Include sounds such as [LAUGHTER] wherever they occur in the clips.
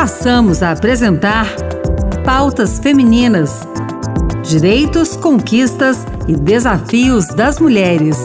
Passamos a apresentar Pautas Femininas: Direitos, Conquistas e Desafios das Mulheres.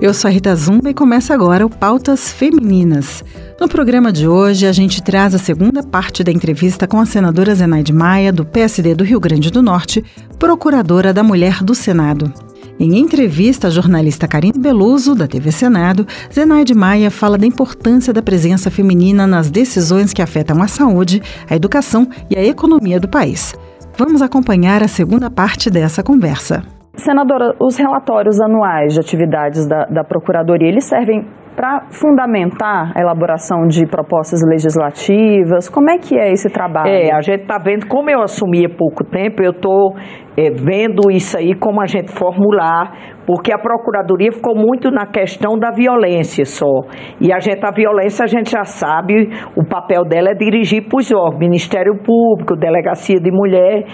Eu sou a Rita Zumba e começa agora o Pautas Femininas. No programa de hoje, a gente traz a segunda parte da entrevista com a senadora Zenaide Maia, do PSD do Rio Grande do Norte, procuradora da Mulher do Senado. Em entrevista à jornalista Karine Beluso, da TV Senado, Zenaide Maia fala da importância da presença feminina nas decisões que afetam a saúde, a educação e a economia do país. Vamos acompanhar a segunda parte dessa conversa. Senadora, os relatórios anuais de atividades da, da Procuradoria, eles servem para fundamentar a elaboração de propostas legislativas? Como é que é esse trabalho? É, a gente está vendo, como eu assumi há pouco tempo, eu estou é, vendo isso aí, como a gente formular, porque a Procuradoria ficou muito na questão da violência só. E a gente, a violência, a gente já sabe, o papel dela é dirigir para os órgãos, Ministério Público, Delegacia de Mulher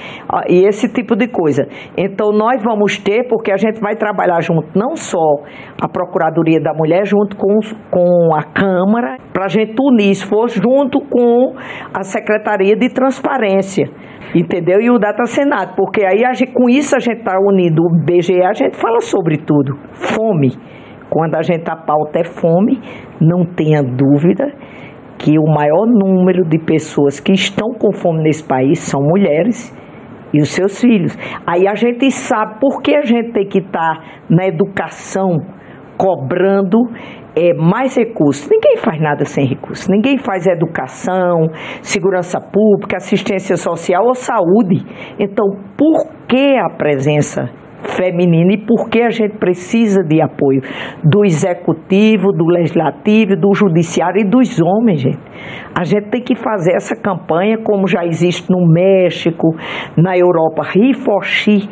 e esse tipo de coisa. Então, nós vamos ter, porque a gente vai trabalhar junto, não só a Procuradoria da Mulher, junto com, com a Câmara, para a gente unir isso, for junto com a Secretaria de Transparência entendeu? E o Data Senado, porque aí gente, com isso a gente está unindo o BGE, a gente fala sobre tudo. Fome. Quando a gente a pauta é fome, não tenha dúvida que o maior número de pessoas que estão com fome nesse país são mulheres e os seus filhos. Aí a gente sabe por que a gente tem que estar tá na educação cobrando é, mais recursos. Ninguém faz nada sem recursos. Ninguém faz educação, segurança pública, assistência social ou saúde. Então, por que a presença feminina e por que a gente precisa de apoio do executivo, do legislativo, do judiciário e dos homens, gente. A gente tem que fazer essa campanha como já existe no México, na Europa, Rifochi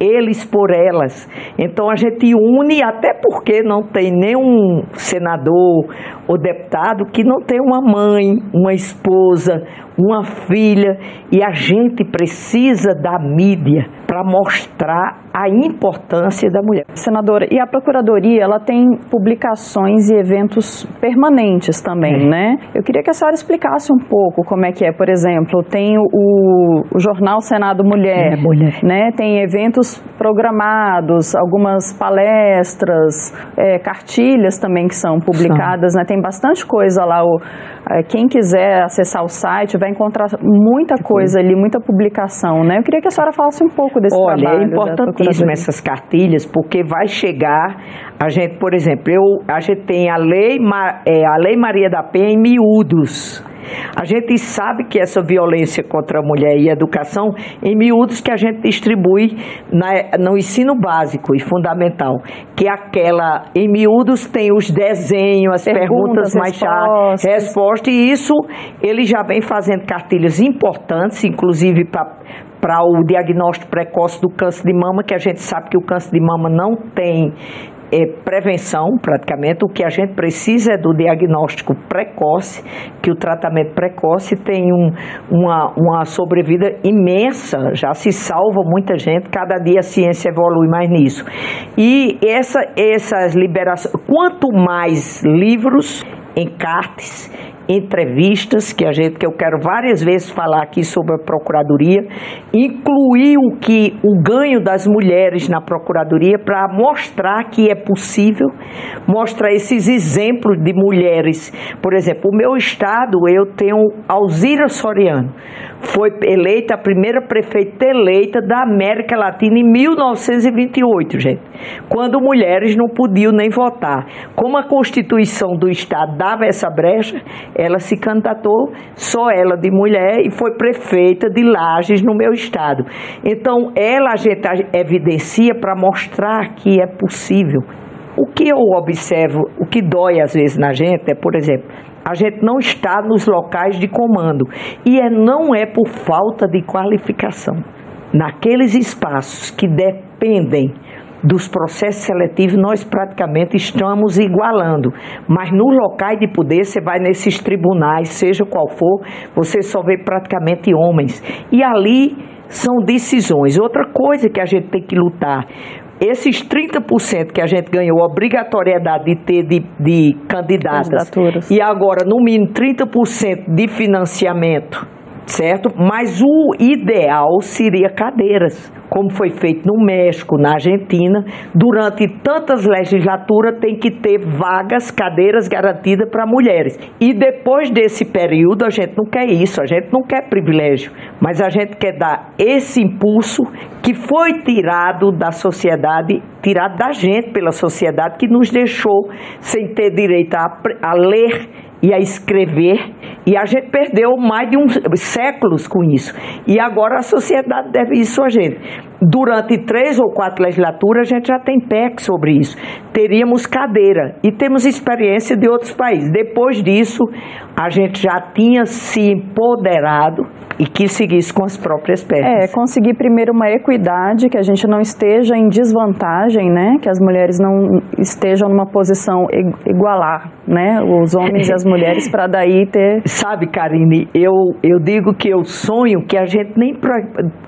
eles por elas. Então a gente une, até porque não tem nenhum senador ou deputado que não tem uma mãe, uma esposa, uma filha, e a gente precisa da mídia para mostrar a importância da mulher. Senadora, e a Procuradoria, ela tem publicações e eventos permanentes também, é. né? Eu queria que a senhora explicasse um pouco como é que é. Por exemplo, tem o, o Jornal Senado Mulher, é, mulher, né? Tem eventos programados, algumas palestras, é, cartilhas também que são publicadas, são. né? Tem bastante coisa lá. O, é, quem quiser acessar o site vai encontrar muita coisa ali, muita publicação, né? Eu queria que a senhora falasse um pouco desse Olha, trabalho. Olha, é importantíssimo essas cartilhas, porque vai chegar, a gente, por exemplo, eu, a gente tem a lei, é, a lei Maria da Penha em miúdos. A gente sabe que essa violência contra a mulher e a educação, em miúdos que a gente distribui na, no ensino básico e fundamental, que aquela, em miúdos tem os desenhos, as perguntas, perguntas mais chatas, respostas, e isso ele já vem fazendo cartilhas importantes, inclusive para para o diagnóstico precoce do câncer de mama, que a gente sabe que o câncer de mama não tem é, prevenção, praticamente. O que a gente precisa é do diagnóstico precoce, que o tratamento precoce tem um, uma, uma sobrevida imensa, já se salva muita gente, cada dia a ciência evolui mais nisso. E essa, essas liberações, quanto mais livros, encartes entrevistas que a gente que eu quero várias vezes falar aqui sobre a procuradoria, incluir o que o ganho das mulheres na procuradoria para mostrar que é possível, mostrar esses exemplos de mulheres. Por exemplo, o meu estado, eu tenho Alzira Soriano, foi eleita a primeira prefeita eleita da América Latina em 1928, gente, quando mulheres não podiam nem votar. Como a Constituição do Estado dava essa brecha, ela se candidatou, só ela de mulher, e foi prefeita de Lages no meu estado. Então, ela a gente evidencia para mostrar que é possível. O que eu observo, o que dói às vezes na gente é, por exemplo, a gente não está nos locais de comando. E é, não é por falta de qualificação. Naqueles espaços que dependem dos processos seletivos, nós praticamente estamos igualando. Mas no locais de poder, você vai nesses tribunais, seja qual for, você só vê praticamente homens. E ali são decisões. Outra coisa que a gente tem que lutar esses 30% que a gente ganhou obrigatoriedade de ter de, de candidatas e agora no mínimo 30% de financiamento certo? Mas o ideal seria cadeiras, como foi feito no México, na Argentina. Durante tantas legislaturas tem que ter vagas, cadeiras garantidas para mulheres. E depois desse período a gente não quer isso, a gente não quer privilégio, mas a gente quer dar esse impulso que foi tirado da sociedade, tirado da gente pela sociedade que nos deixou sem ter direito a, a ler e a escrever, e a gente perdeu mais de uns séculos com isso. E agora a sociedade deve isso a gente. Durante três ou quatro legislaturas, a gente já tem PEC sobre isso. Teríamos cadeira e temos experiência de outros países. Depois disso, a gente já tinha se empoderado e quis seguir isso com as próprias pernas. É, conseguir primeiro uma equidade, que a gente não esteja em desvantagem, né? Que as mulheres não estejam numa posição igualar, né? Os homens e as mulheres para daí ter... [LAUGHS] Sabe, Karine, eu, eu digo que eu sonho que a gente nem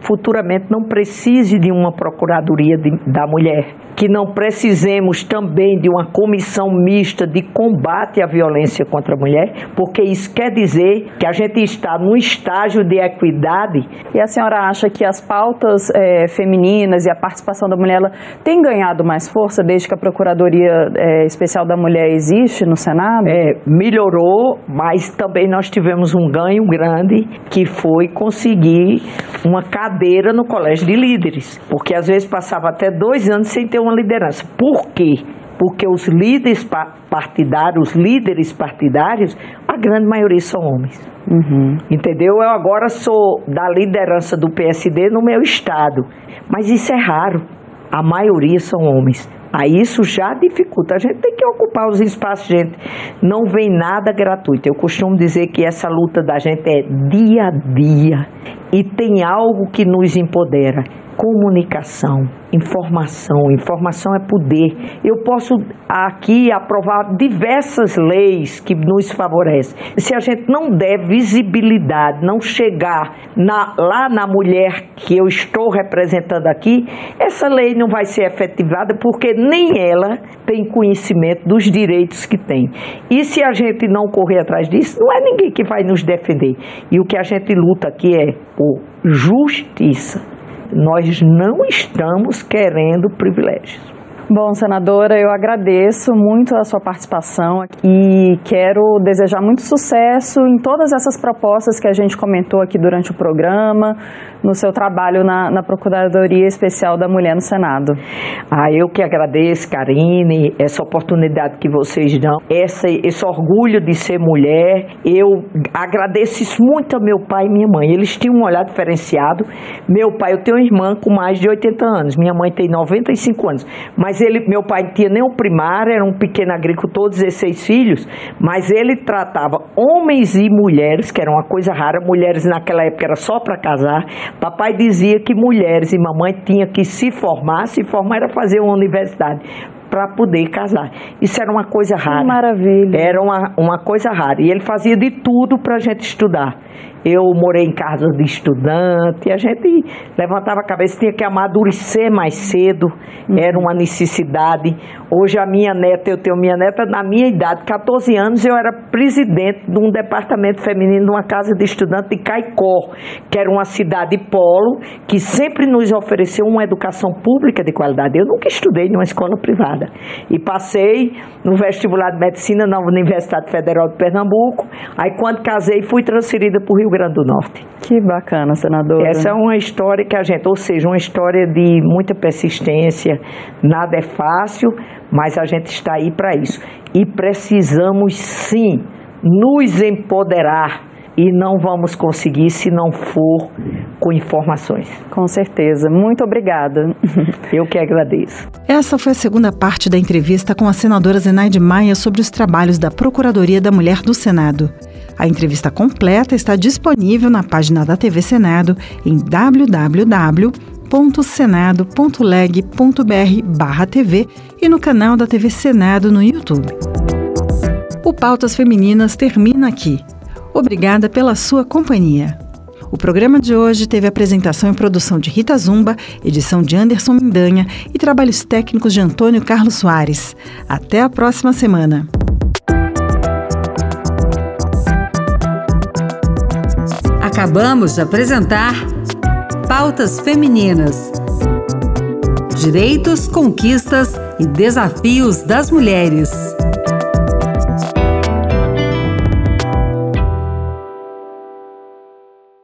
futuramente não precise de uma procuradoria de, da mulher, que não precisemos também de uma comissão mista de combate à violência contra a mulher, porque isso quer dizer que a gente está num estágio de equidade. E a senhora acha que as pautas é, femininas e a participação da mulher tem ganhado mais força desde que a Procuradoria é, Especial da Mulher existe no Senado? É, melhorou, mas também nós tivemos um ganho grande que foi conseguir uma cadeira no Colégio de Líderes, porque às vezes passava até dois anos sem ter uma liderança. Por quê? Porque os líderes partidários, os líderes partidários, a grande maioria são homens. Uhum. Entendeu? Eu agora sou da liderança do PSD no meu estado, mas isso é raro. A maioria são homens. Aí isso já dificulta. A gente tem que ocupar os espaços, gente. Não vem nada gratuito. Eu costumo dizer que essa luta da gente é dia a dia. E tem algo que nos empodera comunicação, informação. Informação é poder. Eu posso aqui aprovar diversas leis que nos favorecem. Se a gente não der visibilidade, não chegar na, lá na mulher que eu estou representando aqui, essa lei não vai ser efetivada porque nem ela tem conhecimento dos direitos que tem. E se a gente não correr atrás disso, não é ninguém que vai nos defender. E o que a gente luta aqui é por justiça nós não estamos querendo privilégios. Bom, senadora, eu agradeço muito a sua participação e quero desejar muito sucesso em todas essas propostas que a gente comentou aqui durante o programa, no seu trabalho na, na Procuradoria Especial da Mulher no Senado. Ah, eu que agradeço, Karine, essa oportunidade que vocês dão, essa, esse orgulho de ser mulher. Eu agradeço isso muito a meu pai e minha mãe. Eles tinham um olhar diferenciado. Meu pai, eu tenho uma irmã com mais de 80 anos, minha mãe tem 95 anos, mas ele, meu pai tinha nem o primário, era um pequeno agricultor, 16 filhos, mas ele tratava homens e mulheres, que era uma coisa rara, mulheres naquela época era só para casar, Papai dizia que mulheres e mamãe tinham que se formar, se formar era fazer uma universidade para poder casar. Isso era uma coisa rara. Que maravilha. Era uma, uma coisa rara. E ele fazia de tudo para a gente estudar. Eu morei em casa de estudante, a gente levantava a cabeça, tinha que amadurecer mais cedo, uhum. era uma necessidade. Hoje a minha neta, eu tenho minha neta na minha idade, 14 anos, eu era presidente de um departamento feminino de uma casa de estudante de Caicó, que era uma cidade polo, que sempre nos ofereceu uma educação pública de qualidade. Eu nunca estudei em uma escola privada. E passei no vestibular de medicina na Universidade Federal de Pernambuco. Aí quando casei, fui transferida para o Rio Grande do Norte. Que bacana, senadora. Essa é uma história que a gente, ou seja, uma história de muita persistência, nada é fácil, mas a gente está aí para isso. E precisamos sim nos empoderar e não vamos conseguir se não for com informações. Com certeza. Muito obrigada. Eu que agradeço. Essa foi a segunda parte da entrevista com a senadora Zenaide Maia sobre os trabalhos da Procuradoria da Mulher do Senado. A entrevista completa está disponível na página da TV Senado em www.senado.leg.br/tv e no canal da TV Senado no YouTube. O Pautas Femininas termina aqui. Obrigada pela sua companhia. O programa de hoje teve apresentação e produção de Rita Zumba, edição de Anderson Mindanha e trabalhos técnicos de Antônio Carlos Soares. Até a próxima semana. Acabamos de apresentar Pautas Femininas. Direitos, conquistas e desafios das mulheres.